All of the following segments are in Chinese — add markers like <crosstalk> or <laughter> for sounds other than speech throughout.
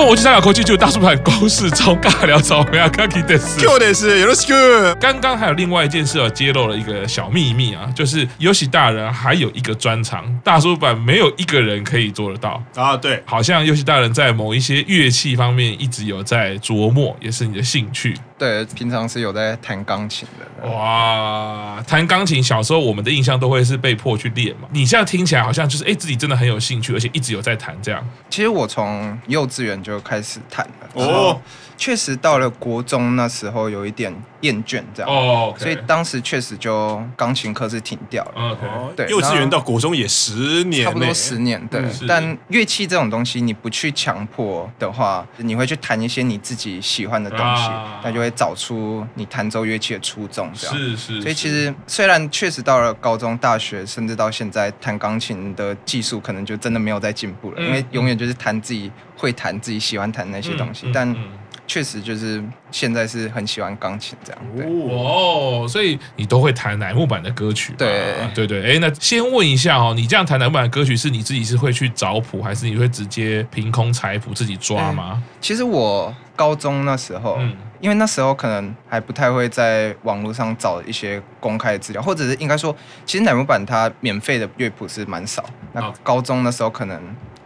东我去参考国际，就大叔版公式中尬聊草莓啊，卡基德斯。Q 的是有的是。刚刚还有另外一件事哦，揭露了一个小秘密啊，就是游戏大人还有一个专长，大叔版没有一个人可以做得到啊。对，好像游戏大人在某一些乐器方面一直有在琢磨，也是你的兴趣。对，平常是有在弹钢琴的。哇，弹钢琴，小时候我们的印象都会是被迫去练嘛。你现在听起来好像就是哎，自己真的很有兴趣，而且一直有在弹这样。其实我从幼稚园就开始弹了。哦。确实到了国中那时候有一点厌倦，这样，oh, okay. 所以当时确实就钢琴课是停掉了。Okay. 对，幼稚园到国中也十年，差不多十年。对，嗯、但乐器这种东西，你不去强迫的话，你会去弹一些你自己喜欢的东西，那、啊、就会找出你弹奏乐器的初衷。这样是是，是。所以其实虽然确实到了高中、大学，甚至到现在，弹钢琴的技术可能就真的没有再进步了，嗯、因为永远就是弹自己会弹、自己喜欢弹那些东西，嗯、但。确实就是现在是很喜欢钢琴这样对哦，所以你都会弹乃木坂的歌曲。对对对，哎，那先问一下哦，你这样弹乃木坂的歌曲，是你自己是会去找谱，还是你会直接凭空采谱自己抓吗？其实我高中那时候，嗯，因为那时候可能还不太会在网络上找一些公开的资料，或者是应该说，其实乃木坂它免费的乐谱是蛮少。那高中那时候可能。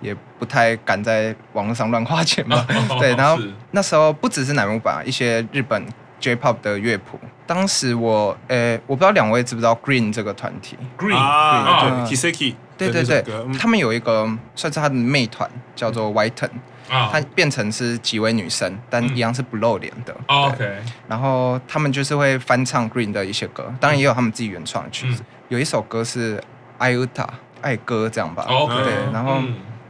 也不太敢在网络上乱花钱嘛，<laughs> 对。然后那时候不只是乃木坂，一些日本 J-pop 的乐谱。当时我，呃，我不知道两位知不知道 Green 这个团体？Green 啊，Kiseki。对对对，他们有一个算是他的妹团，叫做 Whiten。啊。他变成是几位女生，但一样是不露脸的。OK。然后他们就是会翻唱 Green 的一些歌，当然也有他们自己原创的曲子。有一首歌是 Iuta，爱歌这样吧。OK。对，然后。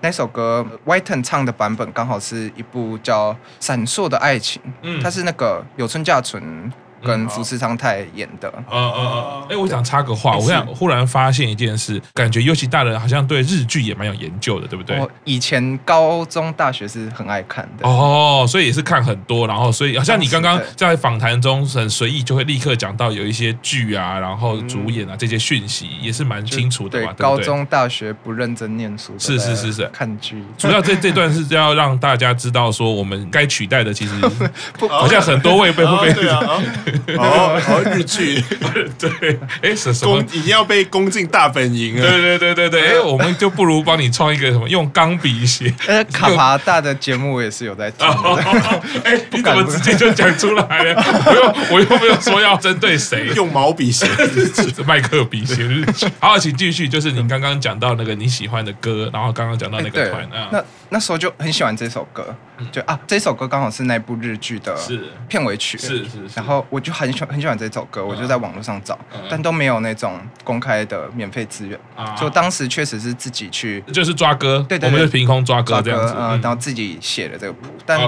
那首歌 Whiten 唱的版本刚好是一部叫《闪烁的爱情》，嗯，它是那个有村架纯。跟福士苍太演的，嗯嗯嗯，哎，我想插个话，我想忽然发现一件事，感觉尤其大人好像对日剧也蛮有研究的，对不对？我以前高中、大学是很爱看的，哦，所以也是看很多，然后所以好像你刚刚在访谈中很随意就会立刻讲到有一些剧啊，然后主演啊这些讯息也是蛮清楚的嘛，对，高中、大学不认真念书，是是是是，看剧，主要这这段是要让大家知道说我们该取代的其实 <laughs> 好像很多位被会被。哦，<laughs> 好日剧，<laughs> 对，哎，什么？攻已经要被攻进大本营了，对对对对对，<laughs> 哎，我们就不如帮你创一个什么用钢笔写，呃，卡帕大的节目我也是有在听，哎，你怎么直接就讲出来了？我又我又没有说要针对谁，用毛笔写。日剧，麦克笔写日剧，好，请继续，就是你刚刚讲到那个你喜欢的歌，然后刚刚讲到那个团啊，那那时候就很喜欢这首歌，就啊，这首歌刚好是那部日剧的片尾曲，是是，然后我就很喜欢很喜欢这首歌，我就在网络上找，但都没有那种公开的免费资源，就当时确实是自己去，就是抓歌，对对，我们就凭空抓歌这样子，嗯，然后自己写的这个谱，但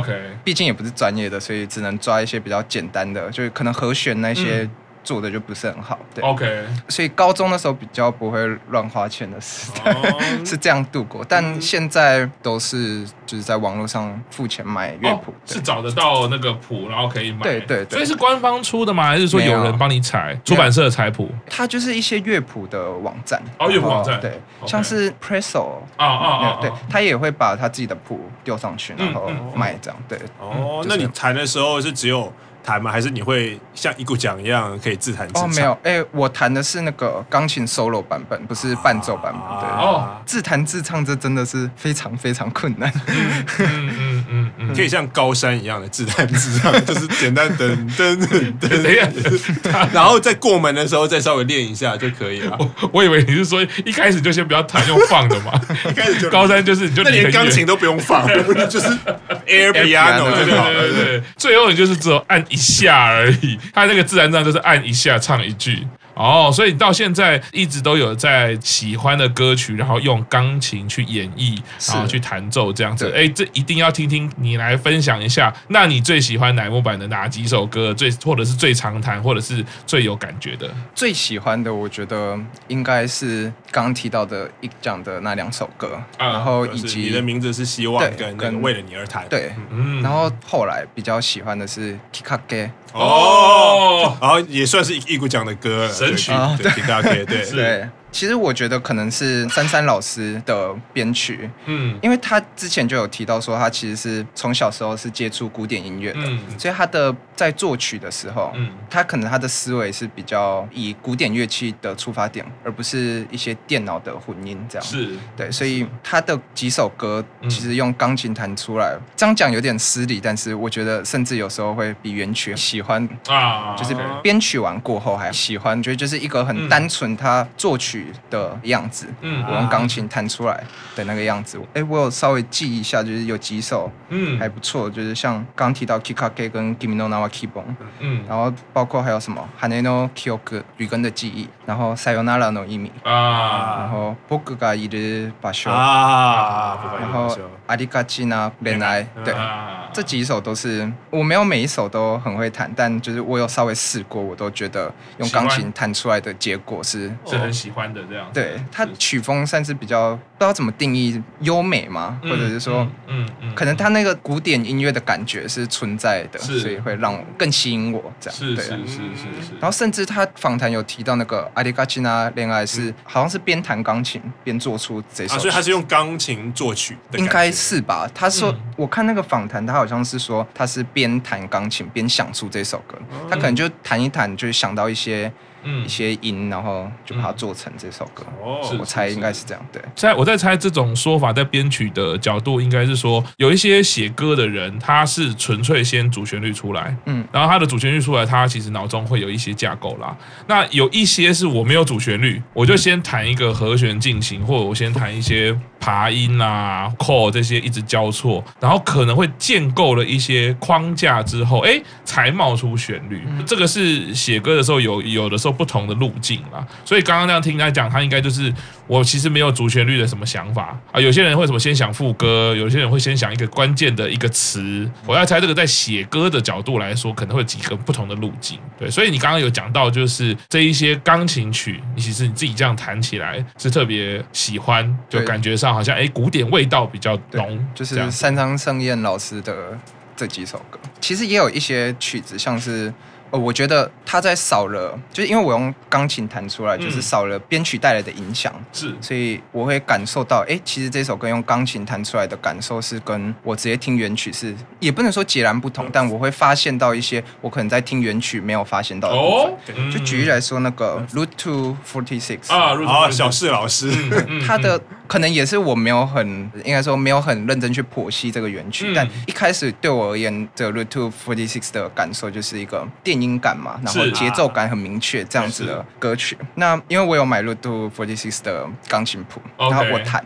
毕竟也不是专业的，所以只能抓一些比较简单的，就是可能和弦那些。做的就不是很好，对，OK，所以高中的时候比较不会乱花钱的时代，oh. <laughs> 是这样度过。但现在都是就是在网络上付钱买乐谱，oh, 是找得到那个谱，然后可以买。对对对，所以是官方出的吗？还是说有人帮你采？出版社采谱？它就是一些乐谱的网站哦，乐谱网站对，像是 Presso 啊啊啊，对，他也会把他自己的谱丢上去，然后卖这样。对，哦，那你弹的时候是只有。弹吗？还是你会像一股讲一样可以自弹自唱？哦，没有，哎、欸，我弹的是那个钢琴 solo 版本，不是伴奏版本。对，哦，自弹自唱这真的是非常非常困难。嗯嗯嗯嗯，可以像高山一样的自弹自唱，<laughs> 就是简单噔噔噔噔，然后在过门的时候再稍微练一下就可以了。我我以为你是说一开始就先不要弹，用放的嘛？一开始就高山就是你就连钢琴都不用放，<laughs> 就是 <laughs> air piano 就好了。对对对，最后你就是只有按一一下而已，他那个自然唱就是按一下唱一句。哦，所以你到现在一直都有在喜欢的歌曲，然后用钢琴去演绎，然后去弹奏这样子。哎，这一定要听听你来分享一下。那你最喜欢乃木坂的哪几首歌？最或者是最常弹，或者是最有感觉的？最喜欢的，我觉得应该是刚刚提到的一讲的那两首歌，啊、然后以及你的名字是希望跟跟为了你而弹。对，嗯，然后后来比较喜欢的是 Kikake。哦，然后也算是一一股奖的歌了。神曲，对，大家可以对。对，其实我觉得可能是珊珊老师的编曲，嗯，因为他之前就有提到说，他其实是从小时候是接触古典音乐的，嗯，所以他的在作曲的时候，嗯，他可能他的思维是比较以古典乐器的出发点，而不是一些电脑的混音这样，是。对，所以他的几首歌其实用钢琴弹出来，这样讲有点失礼，但是我觉得甚至有时候会比原曲喜欢啊，就是编曲完过后还喜欢，觉得就是一个很单纯他作曲。的样子，嗯，我用钢琴弹出来的那个样子，哎、欸，我有稍微记一下，就是有几首，嗯，还不错，就是像刚提到 Kikake 跟 Kimi no Na wa Kibon，嗯，然后包括还有什么 Hane no Kyoku 雨根的记忆，然后 Sayonara no Imi 啊，然后 Boku ga iru basho 啊，然后ありがちな恋爱，对，这几首都是我没有每一首都很会弹，但就是我有稍微试过，我都觉得用钢琴弹出来的结果是是很喜欢 的。这样，对，它曲风算是比较不知道怎么定义优美嘛，或者是说，嗯嗯，可能它那个古典音乐的感觉是存在的，所以会让我更吸引我这样。是是是是是。然后甚至他访谈有提到那个阿里嘎奇娜恋爱是好像是边弹钢琴边做出这首，所以他是用钢琴作曲，应该是吧？他说我看那个访谈，他好像是说他是边弹钢琴边想出这首歌，他可能就弹一弹就想到一些。一些音，然后就把它做成这首歌。哦，我猜应该是这样。对，在我在猜这种说法，在编曲的角度，应该是说有一些写歌的人，他是纯粹先主旋律出来，嗯，然后他的主旋律出来，他其实脑中会有一些架构啦。那有一些是我没有主旋律，我就先弹一个和弦进行，或者我先弹一些爬音啊、chord 这些一直交错，然后可能会建构了一些框架之后，哎，才冒出旋律。这个是写歌的时候有有的时候。不同的路径啦，所以刚刚那样听他讲，他应该就是我其实没有主旋律的什么想法啊。有些人会什么先想副歌，有些人会先想一个关键的一个词。我要猜这个在写歌的角度来说，可能会有几个不同的路径。对，所以你刚刚有讲到，就是这一些钢琴曲，你其实你自己这样弹起来是特别喜欢，就感觉上好像哎古典味道比较浓，就是三张盛宴老师的这几首歌，其实也有一些曲子像是。哦，我觉得他在少了，就是因为我用钢琴弹出来，就是少了编曲带来的影响，是，所以我会感受到，哎，其实这首歌用钢琴弹出来的感受是跟我直接听原曲是，也不能说截然不同，但我会发现到一些我可能在听原曲没有发现到的部分。就举例来说，那个 Route to Forty Six 啊，啊小四老师，他的可能也是我没有很，应该说没有很认真去剖析这个原曲，但一开始对我而言，这 Route to Forty Six 的感受就是一个电。音感嘛，然后节奏感很明确，这样子的歌曲。那因为我有买 Route to 46的钢琴谱，然后我弹，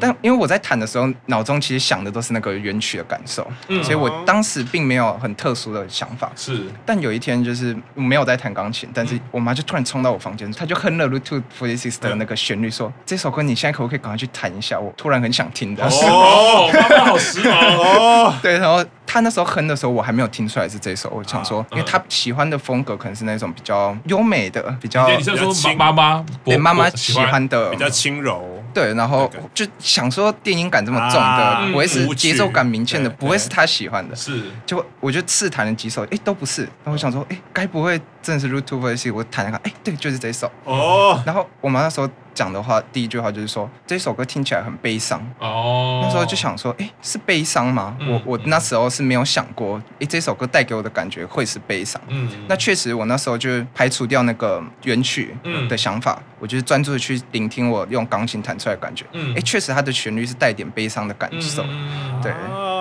但因为我在弹的时候，脑中其实想的都是那个原曲的感受，所以我当时并没有很特殊的想法。是，但有一天就是没有在弹钢琴，但是我妈就突然冲到我房间，她就哼了 Route to 46的那个旋律，说：“这首歌你现在可不可以赶快去弹一下？”我突然很想听的。哦，妈妈好时髦哦。<laughs> 对，然后。他那时候哼的时候，我还没有听出来是这首。我想说，因为他喜欢的风格可能是那种比较优美的，比较你是说妈妈对妈妈喜欢的比较轻柔。对，然后就想说电音感这么重的，不会是节奏感明显的，不会是他喜欢的。是，就我就试弹了几首，哎，都不是。然后我想说，哎，该不会真的是 to 46？我弹了看，哎，对，就是这首。哦。然后我妈那时候。讲的话，第一句话就是说这首歌听起来很悲伤。哦，那时候就想说，哎，是悲伤吗？嗯、我我那时候是没有想过，哎，这首歌带给我的感觉会是悲伤。嗯，那确实，我那时候就排除掉那个原曲的想法，嗯、我就是专注的去聆听我用钢琴弹出来的感觉。嗯，哎，确实它的旋律是带点悲伤的感受。嗯、对。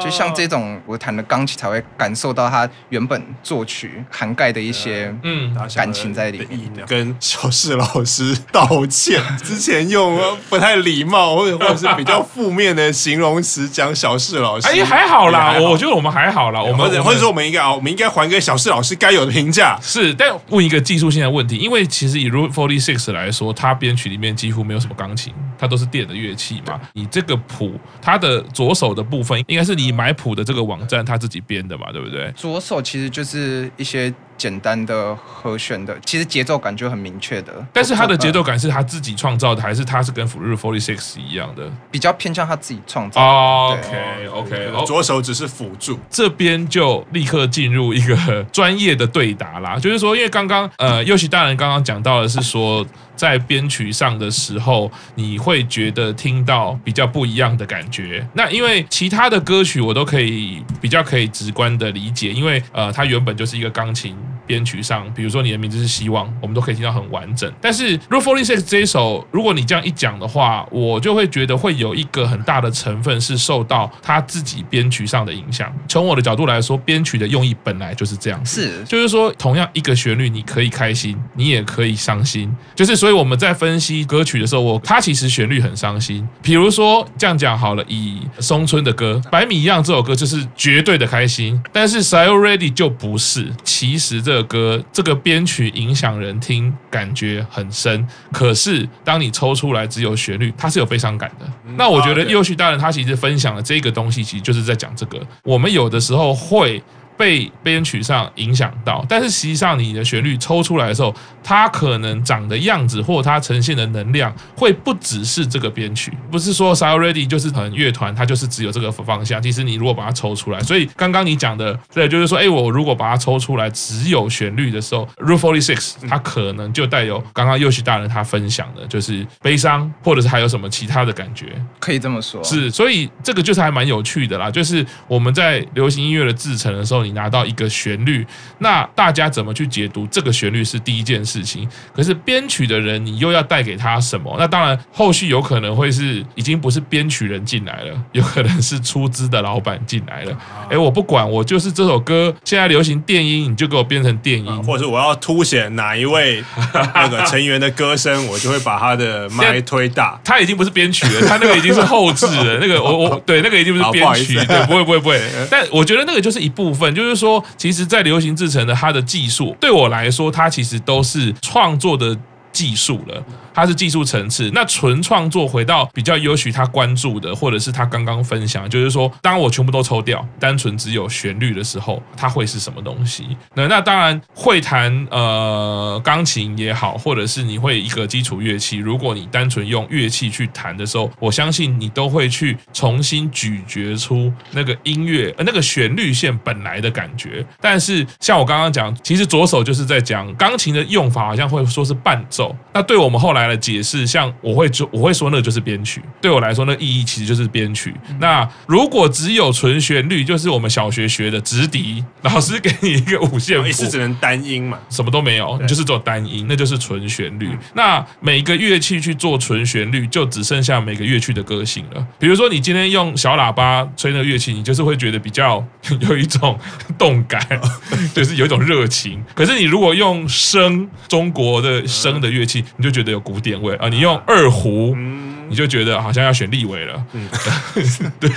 就像这种，我弹的钢琴才会感受到它原本作曲涵盖的一些嗯感情在里面。跟小四老师道歉，之前用不太礼貌或者或者是比较负面的形容词讲小四老师。哎，还好啦，我觉得我们还好啦。我们或者说我们应该啊，我们应该还给小四老师该有的评价。是，但问一个技术性的问题，因为其实以 Route 46来说，它编曲里面几乎没有什么钢琴，它都是电的乐器嘛。你这个谱，它的左手的部分应该是你。买谱的这个网站他自己编的嘛，对不对？左手其实就是一些简单的和弦的，其实节奏感就很明确的。但是它的节奏感是他自己创造的，还是它是跟 Route 46一样的？比较偏向他自己创造。OK OK，左手只是辅助。这边就立刻进入一个专业的对答啦，就是说，因为刚刚呃，尤其大人刚刚讲到的是说。在编曲上的时候，你会觉得听到比较不一样的感觉。那因为其他的歌曲我都可以比较可以直观的理解，因为呃，它原本就是一个钢琴编曲上，比如说你的名字是希望，我们都可以听到很完整。但是 Route 46这一首，如果你这样一讲的话，我就会觉得会有一个很大的成分是受到他自己编曲上的影响。从我的角度来说，编曲的用意本来就是这样，是就是说，同样一个旋律，你可以开心，你也可以伤心，就是。所以我们在分析歌曲的时候，我它其实旋律很伤心。比如说这样讲好了，以松村的歌《百米一样》这首歌就是绝对的开心，但是《Sayori Ready》就不是。其实这个歌这个编曲影响人听，感觉很深。可是当你抽出来只有旋律，它是有悲伤感的。那我觉得右旭大人他其实分享了这个东西，其实就是在讲这个。我们有的时候会。被编曲上影响到，但是实际上你的旋律抽出来的时候，它可能长的样子或它呈现的能量会不只是这个编曲，不是说 Sayori Ready 就是很乐团，它就是只有这个方向。其实你如果把它抽出来，所以刚刚你讲的对，就是说，哎，我如果把它抽出来只有旋律的时候，Route 46它可能就带有刚刚又许大人他分享的，就是悲伤，或者是还有什么其他的感觉，可以这么说。是，所以这个就是还蛮有趣的啦，就是我们在流行音乐的制成的时候。你拿到一个旋律，那大家怎么去解读这个旋律是第一件事情。可是编曲的人，你又要带给他什么？那当然，后续有可能会是已经不是编曲人进来了，<laughs> 有可能是出资的老板进来了。哎，我不管，我就是这首歌现在流行电音，你就给我编成电音，或者是我要凸显哪一位那个成员的歌声，我就会把他的麦推大。<laughs> 他已经不是编曲了，他那个已经是后置了。那个我我对那个已经不是编曲，对，不会不会不会。<laughs> 但我觉得那个就是一部分。就是说，其实，在流行制程的它的技术，对我来说，它其实都是创作的技术了。它是技术层次，那纯创作回到比较优许他关注的，或者是他刚刚分享，就是说，当我全部都抽掉，单纯只有旋律的时候，它会是什么东西？那那当然会弹呃钢琴也好，或者是你会一个基础乐器，如果你单纯用乐器去弹的时候，我相信你都会去重新咀嚼出那个音乐呃那个旋律线本来的感觉。但是像我刚刚讲，其实左手就是在讲钢琴的用法，好像会说是伴奏。那对我们后来。来解释，像我会就我会说，那个就是编曲。对我来说，那意义其实就是编曲。那如果只有纯旋律，就是我们小学学的直笛，老师给你一个五线谱，是只能单音嘛，什么都没有，你就是做单音，那就是纯旋律。那每个乐器去做纯旋律，就只剩下每个乐器的个性了。比如说，你今天用小喇叭吹那个乐器，你就是会觉得比较 <laughs> 有一种动感，就是有一种热情。可是你如果用声，中国的声的乐器，你就觉得有古五点位啊！你用二胡。你就觉得好像要选立委了，嗯，<laughs> 对，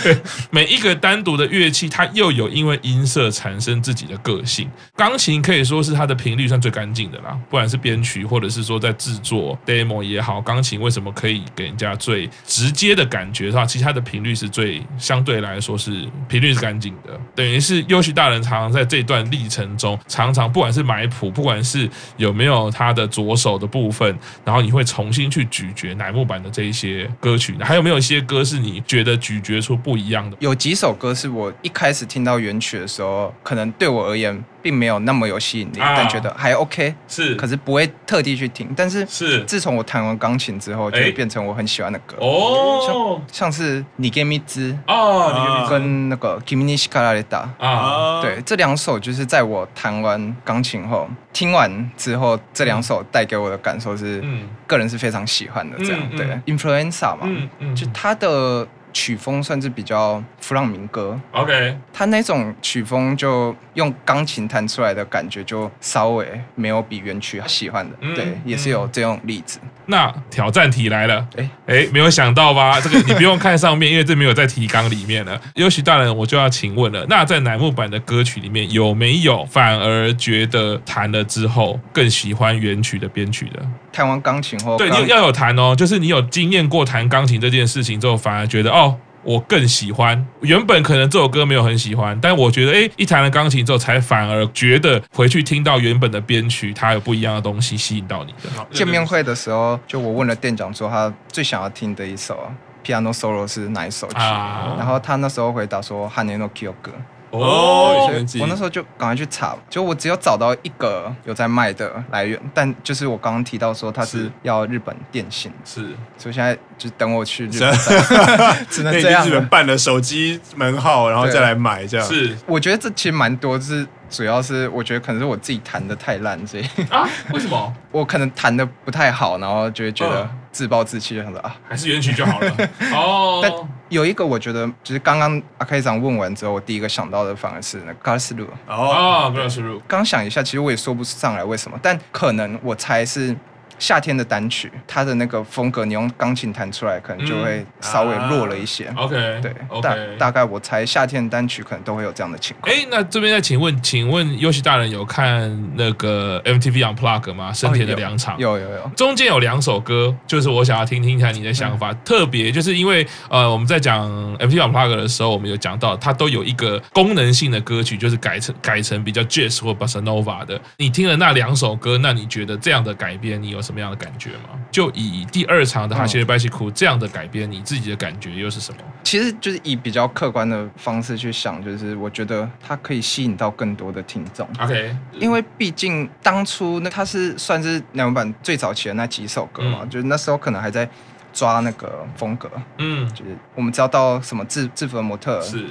每一个单独的乐器，它又有因为音色产生自己的个性。钢琴可以说是它的频率算最干净的啦，不管是编曲或者是说在制作 demo 也好，钢琴为什么可以给人家最直接的感觉的话，其实它的频率是最相对来说是频率是干净的，等于是优许大人常常在这段历程中，常常不管是买谱，不管是有没有他的左手的部分，然后你会重新去咀嚼乃木坂的这一些。歌曲还有没有一些歌是你觉得咀嚼出不一样的？有几首歌是我一开始听到原曲的时候，可能对我而言并没有那么有吸引力，啊、但觉得还 OK，是，可是不会特地去听。但是是。自从我弹完钢琴之后，就会变成我很喜欢的歌。哦，像，像是你给米兹哦，跟那个 Kimi ni shikarareta 啊，对，这两首就是在我弹完钢琴后听完之后，这两首带给我的感受是，嗯，个人是非常喜欢的。这样、嗯嗯、对，Influenza 嘛，嗯嗯，就他的。曲风算是比较弗朗明哥，OK，他那种曲风就用钢琴弹出来的感觉就稍微没有比原曲喜欢的，嗯、对，也是有这种例子。那挑战题来了，哎哎，没有想到吧？这个你不用看上面，因为这没有在提纲里面了。<laughs> 优许大人，我就要请问了，那在乃木坂的歌曲里面有没有反而觉得弹了之后更喜欢原曲的编曲的？弹完钢琴后，对，你要有弹哦，就是你有经验过弹钢琴这件事情之后，反而觉得哦。我更喜欢。原本可能这首歌没有很喜欢，但我觉得，哎，一弹了钢琴之后，才反而觉得回去听到原本的编曲，它有不一样的东西吸引到你的。见面会的时候，就我问了店长说，他最想要听的一首 piano solo 是哪一首曲，啊、然后他那时候回答说《羽の记忆》。哦，我那时候就赶快去查，就我只有找到一个有在卖的来源，但就是我刚刚提到说它是要日本电信，是，所以现在就等我去日本，<laughs> 只能这样。日本办了手机门号，然后再来买这样。是，我觉得这其实蛮多，就是主要是我觉得可能是我自己弹的太烂，所以啊，为什么？<laughs> 我可能弹的不太好，然后就会觉得。自暴自弃的很多啊，还是原曲就好了。<laughs> 哦，但有一个我觉得，就是刚刚阿开长问完之后，我第一个想到的反而是那个 Karlsruhe。哦，Karlsruhe。刚想一下，其实我也说不上来为什么，但可能我猜是。夏天的单曲，它的那个风格，你用钢琴弹出来，可能就会稍微弱了一些。嗯啊、OK，对，okay. 大大概我猜夏天的单曲可能都会有这样的情况。哎，那这边再请问，请问优喜大人有看那个 MTV Unplugged 吗？生田的两场，哦，有有有，有。中间有两首歌，就是我想要听听看你的想法。嗯、特别就是因为呃，我们在讲 MTV Unplugged 的时候，我们有讲到它都有一个功能性的歌曲，就是改成改成比较 Jazz 或 Bossa Nova 的。你听了那两首歌，那你觉得这样的改编，你有什么样的感觉吗？就以第二场的《哈西的拜西库》这样的改编，你自己的感觉又是什么？其实就是以比较客观的方式去想，就是我觉得它可以吸引到更多的听众。OK，因为毕竟当初那它是算是两版最早期的那几首歌嘛，嗯、就是那时候可能还在抓那个风格。嗯，就是我们知道到什么制制服的模特是。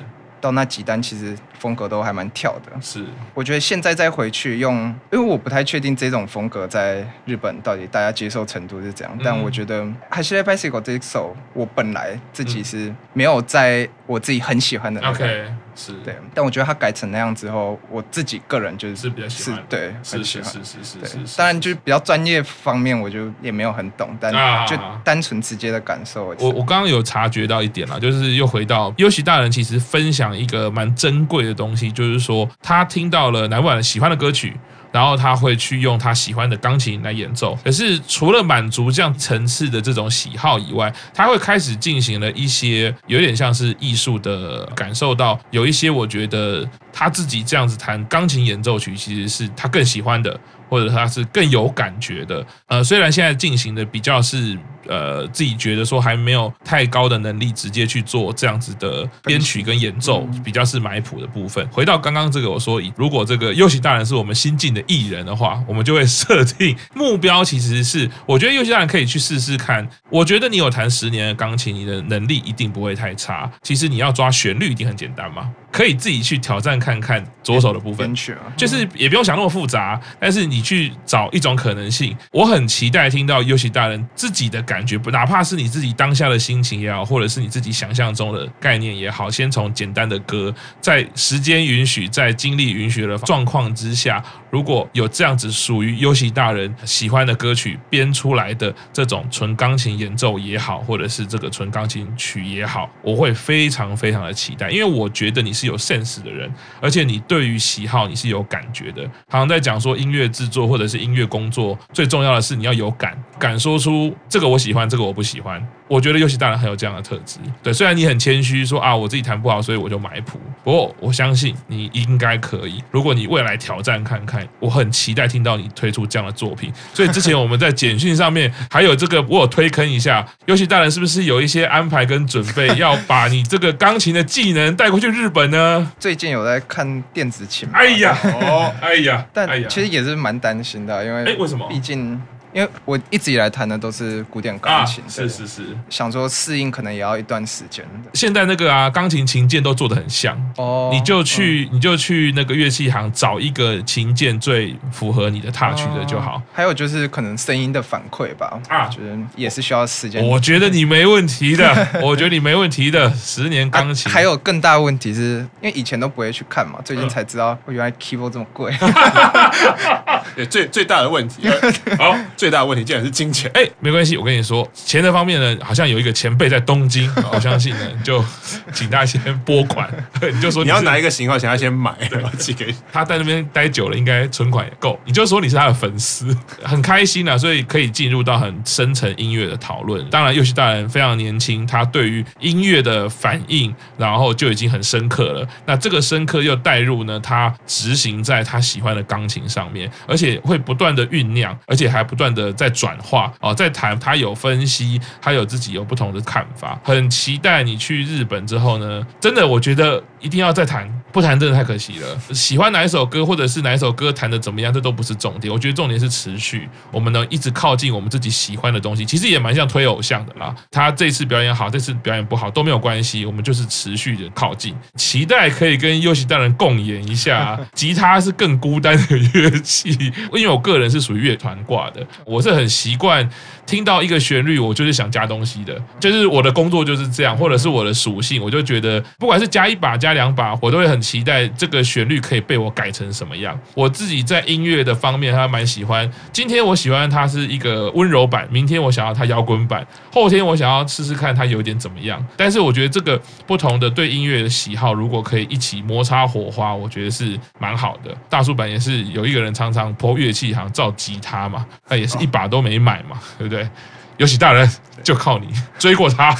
到那几单其实风格都还蛮跳的，是。我觉得现在再回去用，因为我不太确定这种风格在日本到底大家接受程度是怎样，嗯、但我觉得《走り出发 Bicycle》这一首，我本来自己是没有在我自己很喜欢的那个。Okay. 是对，但我觉得他改成那样之后，我自己个人就是是比较喜欢，对，很喜欢，是是是是。当然，就是比较专业方面，我就也没有很懂，但就单纯直接的感受。我我刚刚有察觉到一点啦，就是又回到优喜大人，其实分享一个蛮珍贵的东西，就是说他听到了乃木坂喜欢的歌曲。然后他会去用他喜欢的钢琴来演奏，可是除了满足这样层次的这种喜好以外，他会开始进行了一些有点像是艺术的感受到，有一些我觉得他自己这样子弹钢琴演奏曲，其实是他更喜欢的，或者他是更有感觉的。呃，虽然现在进行的比较是。呃，自己觉得说还没有太高的能力直接去做这样子的编曲跟演奏，比较是买谱的部分。回到刚刚这个，我说，如果这个优喜大人是我们新进的艺人的话，我们就会设定目标，其实是我觉得优喜大人可以去试试看。我觉得你有弹十年的钢琴，你的能力一定不会太差。其实你要抓旋律一定很简单嘛，可以自己去挑战看看左手的部分，就是也不用想那么复杂，但是你去找一种可能性。我很期待听到尤其大人自己的感。感觉不，哪怕是你自己当下的心情也好，或者是你自己想象中的概念也好，先从简单的歌，在时间允许、在精力允许的状况之下，如果有这样子属于优喜大人喜欢的歌曲编出来的这种纯钢琴演奏也好，或者是这个纯钢琴曲也好，我会非常非常的期待，因为我觉得你是有 sense 的人，而且你对于喜好你是有感觉的。好像在讲说音乐制作或者是音乐工作，最重要的是你要有感，敢说出这个我。喜欢这个我不喜欢，我觉得优喜大人很有这样的特质。对，虽然你很谦虚说啊，我自己弹不好，所以我就买谱。不过我相信你应该可以。如果你未来挑战看看，我很期待听到你推出这样的作品。所以之前我们在简讯上面还有这个，<laughs> 我有推坑一下，尤其大人是不是有一些安排跟准备，<laughs> 要把你这个钢琴的技能带过去日本呢？最近有在看电子琴。哎呀，哦，哎呀，但其实也是蛮担心的，因为哎，为什么？毕竟。因为我一直以来弹的都是古典钢琴，是是是，想说适应可能也要一段时间。现在那个啊，钢琴琴键都做的很像哦，你就去你就去那个乐器行找一个琴键最符合你的 touch 的就好。还有就是可能声音的反馈吧，啊，觉得也是需要时间。我觉得你没问题的，<laughs> 我觉得你没问题的。十年钢琴，还有更大问题是因为以前都不会去看嘛，最近才知道，原来 keyboard 这么贵。<laughs> 对，最最大的问题，<laughs> 好，最大的问题竟然是金钱。哎，没关系，我跟你说，钱的方面呢，好像有一个前辈在东京，<laughs> 我相信呢，就请他先拨款，<laughs> 你就说你要哪一个型号，请他先买，对，寄给他在那边待久了，应该存款也够。你就说你是他的粉丝，很开心啊，所以可以进入到很深层音乐的讨论。当然，游戏大人非常年轻，他对于音乐的反应，然后就已经很深刻了。那这个深刻又带入呢，他执行在他喜欢的钢琴上面，而且会不断的酝酿，而且还不断的在转化哦，在谈他有分析，他有自己有不同的看法。很期待你去日本之后呢，真的我觉得一定要再弹，不弹真的太可惜了。喜欢哪一首歌，或者是哪一首歌弹的怎么样，这都不是重点。我觉得重点是持续，我们能一直靠近我们自己喜欢的东西，其实也蛮像推偶像的啦。他这次表演好，这次表演不好都没有关系，我们就是持续的靠近，期待可以跟优喜大人共演一下。<laughs> 吉他是更孤单的乐器，因为我个人是属于乐团挂的，我是很习惯听到一个旋律，我就是想加东西的，就是我的工作就是这样，或者是我的属性，我就觉得不管是加一把加两把，我都会很期待这个旋律可以被我改成什么样。我自己在音乐的方面还蛮喜欢，今天我喜欢它是一个温柔版，明天我想要它摇滚版，后天我想要试试看它有点怎么样。但是我觉得这个不同的对音乐的喜好，如果可以一起摩擦火花，我觉得是蛮好的。大叔版也是有一个人常常泼乐器，好像造吉他嘛，那也是一把都没买嘛，对不对？游喜大人就靠你 <laughs> 追过他。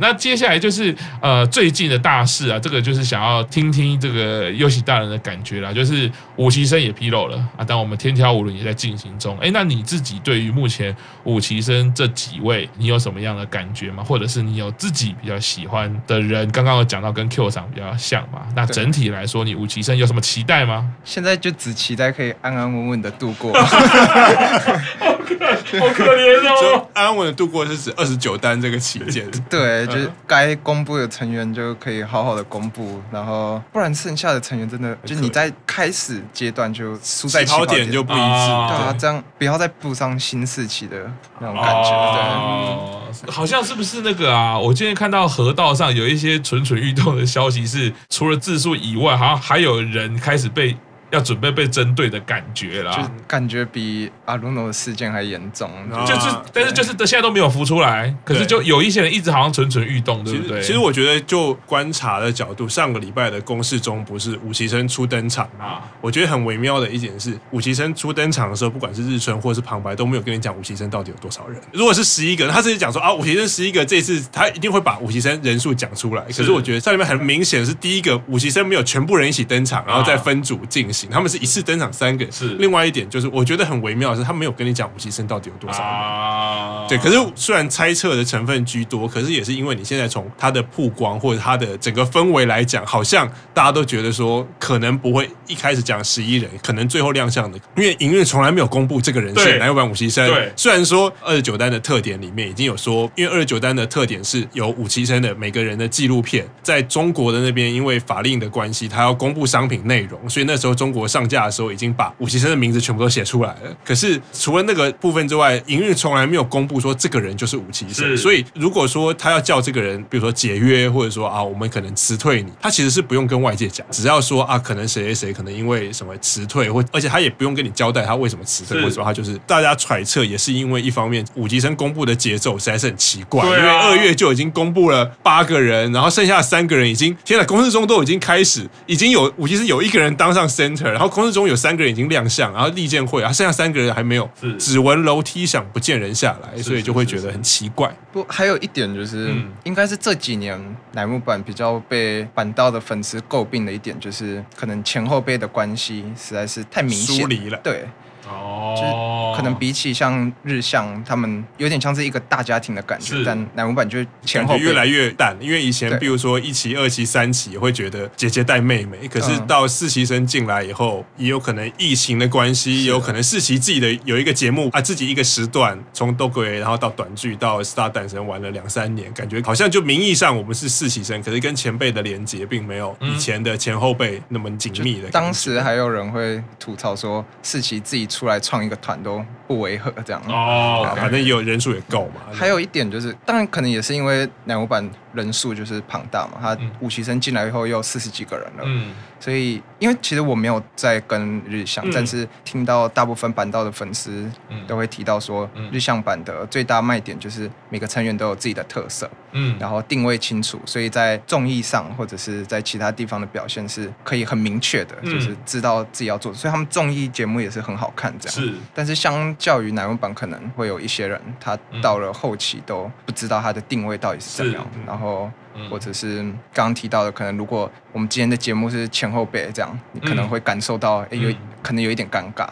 那接下来就是呃最近的大事啊，这个就是想要听听这个尤喜大人的感觉啦。就是五期生也披露了啊，但我们天挑五轮也在进行中。哎，那你自己对于目前五期生这几位，你有什么样的感觉吗？或者是你有自己比较喜欢的人？刚刚有讲到跟 Q 厂比较像嘛？那整体来说，你五期生有什么期待吗？现在就只期待可以安安稳稳的度过。<laughs> <laughs> <laughs> 好可怜哦！就安稳的度过是指二十九单这个期间，<laughs> 对，就是该公布的成员就可以好好的公布，然后不然剩下的成员真的就你在开始阶段就输在起跑点就不一致，啊对啊，这样不要再步上新四期的那种感觉，对，好像是不是那个啊？我今天看到河道上有一些蠢蠢欲动的消息，是除了字数以外，好像还有人开始被。要准备被针对的感觉啦，就感觉比阿鲁诺的事件还严重，就是，但是就是现在都没有浮出来，可是就有一些人一直好像蠢蠢欲动，对不对？其实我觉得，就观察的角度，上个礼拜的公示中不是五期生初登场啊，我觉得很微妙的一点是，五期生初登场的时候，不管是日春或是旁白都没有跟你讲五期生到底有多少人。如果是十一个，他自己讲说啊，五期生十一个，这次他一定会把五期生人数讲出来。可是我觉得在里面很明显是第一个五期生没有全部人一起登场，然后再分组进行。他们是一次登场三个，是另外一点就是我觉得很微妙的是，他没有跟你讲五期生到底有多少人。啊，对。可是虽然猜测的成分居多，可是也是因为你现在从他的曝光或者他的整个氛围来讲，好像大家都觉得说可能不会一开始讲十一人，可能最后亮相的，因为营运从来没有公布这个人选，乃木坂五期生。对。虽然说二十九单的特点里面已经有说，因为二十九单的特点是有五期生的每个人的纪录片，在中国的那边因为法令的关系，他要公布商品内容，所以那时候中国上。架的时候已经把五期生的名字全部都写出来了，可是除了那个部分之外，营运从来没有公布说这个人就是五期生。所以如果说他要叫这个人，比如说解约，或者说啊，我们可能辞退你，他其实是不用跟外界讲，只要说啊，可能谁谁谁可能因为什么辞退，或而且他也不用跟你交代他为什么辞退，或者说他就是大家揣测，也是因为一方面五期生公布的节奏实在是很奇怪，因为二月就已经公布了八个人，然后剩下三个人已经，天哪，公司中都已经开始，已经有五期生有一个人当上 center，然后。公司中有三个人已经亮相，然后利剑会，然后剩下三个人还没有。只闻楼梯响，不见人下来，所以就会觉得很奇怪。不，还有一点就是，嗯、应该是这几年乃木坂比较被板道的粉丝诟病的一点，就是可能前后辈的关系实在是太明显疏离了。对。哦，就是可能比起像日向他们，有点像是一个大家庭的感觉，但乃木坂就前后越来越淡。因为以前，比如说一期、二期、三期，会觉得姐姐带妹妹，可是到四期生进来以后，也有可能疫情的关系，也有可能四期自己的有一个节目啊，自己一个时段，从 Dogue 然后到短剧到 Star 诞生玩了两三年，感觉好像就名义上我们是四期生，可是跟前辈的连接并没有以前的前后辈那么紧密的。当时还有人会吐槽说，四期自己出来创一个团都不违和，这样哦，反正也有人数也够嘛。还有一点就是，当然可能也是因为乃木坂人数就是庞大嘛，他五期生进来以后又四十几个人了，嗯，所以因为其实我没有在跟日向，嗯、但是听到大部分板道的粉丝都会提到说，日向版的最大卖点就是每个成员都有自己的特色，嗯，然后定位清楚，所以在综艺上或者是在其他地方的表现是可以很明确的，就是知道自己要做，所以他们综艺节目也是很好看这样，是，但是相较于乃木坂，可能会有一些人他到了后期都不知道他的定位到底是怎么样，然后。或者是刚刚提到的，可能如果我们今天的节目是前后辈这样，你可能会感受到，哎，有可能有一点尴尬。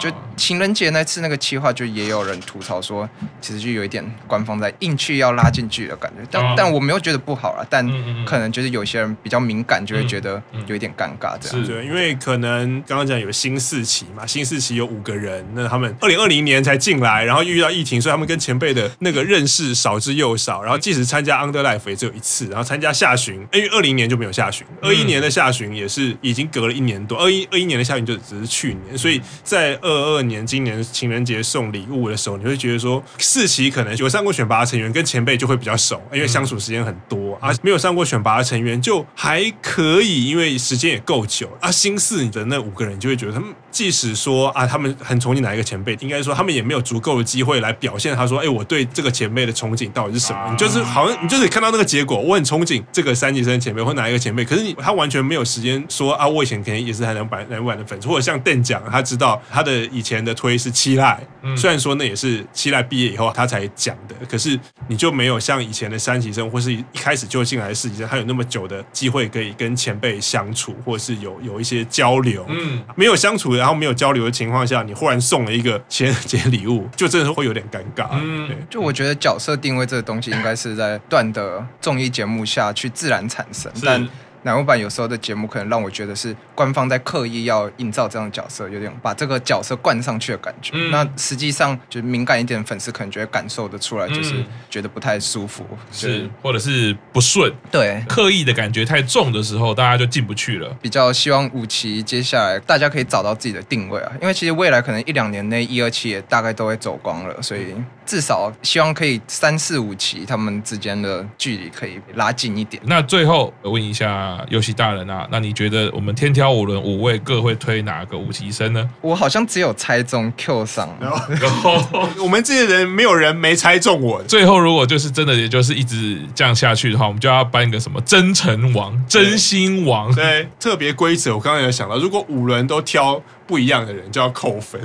就情人节那次那个企划，就也有人吐槽说，其实就有一点官方在硬去要拉进去的感觉。但但我没有觉得不好啦，但可能就是有些人比较敏感，就会觉得有一点尴尬这样。是，因为可能刚刚讲有新四期嘛，新四期有五个人，那他们二零二零年才进来，然后又遇到疫情，所以他们跟前辈的那个认识少之又少，然后即使参加 Under Life 也只有一次，然后参加下旬，因为二零年就没有下旬，二一年的下旬也是已经隔了一年多，二一二一年的下旬就只是去年，所以在二二二年今年情人节送礼物的时候，你会觉得说四期可能有上过选拔的成员跟前辈就会比较熟，因为相处时间很多啊，没有上过选拔的成员就还可以，因为时间也够久啊。新四你的那五个人就会觉得他们即使说啊，他们很憧憬哪一个前辈，应该说他们也没有足够的机会来表现。他说，哎，我对这个前辈的憧憬到底是什么？你就是好像你就是看到那个。结果我很憧憬这个三级生前辈或哪一个前辈，可是你他完全没有时间说啊，我以前肯定也是还两百两百的粉丝，或者像邓讲，他知道他的以前的推是七濑，嗯、虽然说那也是七濑毕业以后他才讲的，可是你就没有像以前的三级生或是一开始就进来的四级生，他有那么久的机会可以跟前辈相处，或是有有一些交流，嗯，没有相处然后没有交流的情况下，你忽然送了一个情人节礼物，就真的是会有点尴尬，嗯，对。就我觉得角色定位这个东西应该是在段的。综艺节目下去自然产生，但乃木坂有时候的节目可能让我觉得是官方在刻意要营造这样的角色，有点把这个角色灌上去的感觉。嗯、那实际上就敏感一点的粉丝可能觉得感受得出来，就是觉得不太舒服，嗯、是或者是不顺。对，刻意的感觉太重的时候，大家就进不去了。比较希望五期接下来大家可以找到自己的定位啊，因为其实未来可能一两年内一二期也大概都会走光了，所以至少希望可以三四五期他们之间的距离可以拉近一点。那最后我问一下。啊，游戏大人啊，那你觉得我们天挑五轮五位各会推哪个五级生呢？我好像只有猜中 Q 上，然后我们这些人没有人没猜中我。最后如果就是真的，也就是一直这样下去的话，我们就要颁一个什么真诚王、真心王，对，对特别规则。我刚刚有想到，如果五轮都挑。不一样的人就要扣分，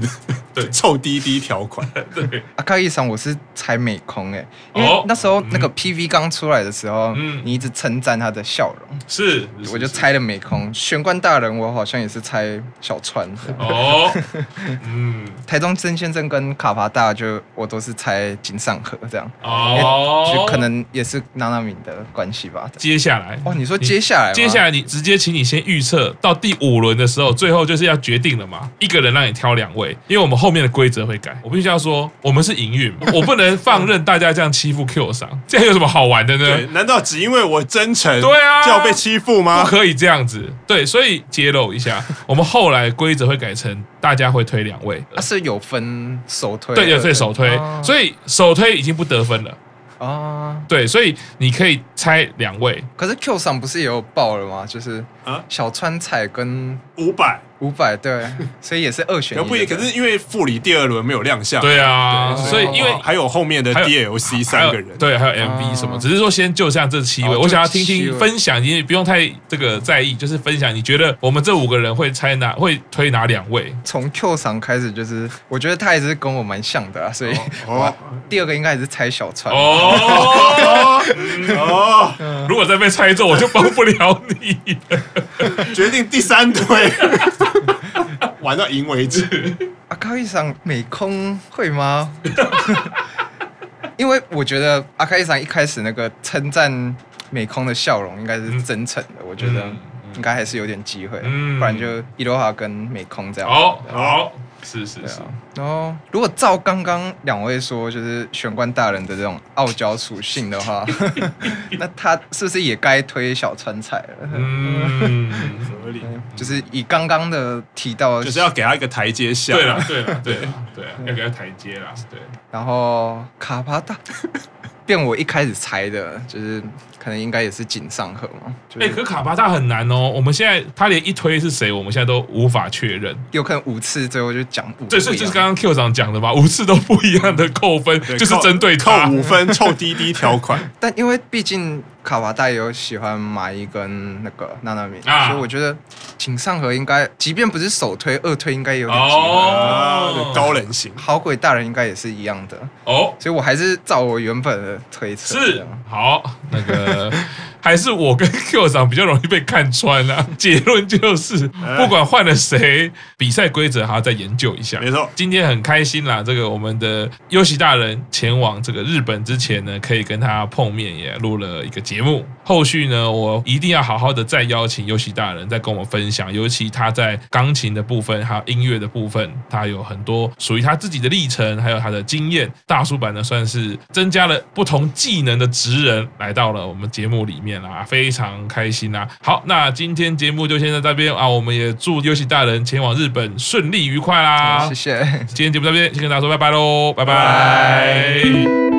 对，<laughs> 臭滴滴条款。<laughs> 对，阿卡伊桑，我是猜美空哎，因为那时候那个 PV 刚出来的时候，嗯，你一直称赞他的笑容，是，我就猜了美空。玄关大人，我好像也是猜小川。哦，<laughs> 嗯，台中曾先生跟卡帕大，就我都是猜井上和这样。哦，就可能也是娜娜敏的关系吧。接下来，哦，你说接下来，接下来你直接请你先预测到第五轮的时候，最后就是要决定了嘛。一个人让你挑两位，因为我们后面的规则会改。我必须要说，我们是营运，<laughs> 我不能放任大家这样欺负 Q 上，这样有什么好玩的呢？难道只因为我真诚，对啊，就要被欺负吗？不可以这样子。对，所以揭露一下，<laughs> 我们后来规则会改成大家会推两位，它是有分首推，对，有分首推，所以首推已经不得分了。啊，对，所以你可以猜两位。可是 Q 上不是也有报了吗？就是啊，小川彩跟五百。五百对，<laughs> 所以也是二选一。不也，可是因为副理第二轮没有亮相。对啊，所以因为还有后面的 DLC 三个人，对，还有 MV 什么，只是说先就像这七位，我想要听听分享，你也不用太这个在意，就是分享你觉得我们这五个人会猜哪会推哪两位？从 Q 桑开始，就是我觉得他也是跟我蛮像的啊，所以哦，<laughs> 第二个应该也是猜小川哦哦，如果再被猜中，我就帮不了你，<laughs> 决定第三推。玩到赢为止。阿卡伊桑美空会吗？<laughs> 因为我觉得阿卡伊桑一开始那个称赞美空的笑容应该是真诚的，嗯、我觉得应该还是有点机会，嗯、不然就伊罗哈跟美空这样。好，好。是是是，然后如果照刚刚两位说，就是玄关大人的这种傲娇属性的话，<laughs> 那他是不是也该推小川菜了？嗯，<laughs> 合理。就是以刚刚的提到，就是要给他一个台阶下。对了，对了，对对，要给他台阶啦。对。然后卡帕大，<laughs> 变我一开始猜的，就是可能应该也是井上和嘛。哎、可卡巴大很难哦。我们现在他连一推是谁，我们现在都无法确认。有可能五次最后就讲不。对，所以就是刚刚 Q 长讲的吧，五次都不一样的扣分，嗯、就是针对扣五分，扣滴滴条款。<laughs> 但因为毕竟。卡瓦代有喜欢麻衣跟那个娜娜米，啊、所以我觉得井上和应该，即便不是首推，二推应该也有点机会。哦，高人型，好鬼大人应该也是一样的。哦，所以我还是照我原本的推测。是，好，那个。<laughs> 还是我跟 <laughs> Q 长比较容易被看穿啊！<laughs> 结论就是，不管换了谁，比赛规则还要再研究一下。没错，今天很开心啦！这个我们的优喜大人前往这个日本之前呢，可以跟他碰面，也录了一个节目。后续呢，我一定要好好的再邀请优喜大人再跟我们分享，尤其他在钢琴的部分还有音乐的部分，他有很多属于他自己的历程，还有他的经验。大叔版呢，算是增加了不同技能的职人来到了我们节目里面。非常开心啊！好，那今天节目就先到这边啊！我们也祝优喜大人前往日本顺利愉快啦！谢谢。今天节目到这边先跟大家说拜拜喽，拜拜。拜拜。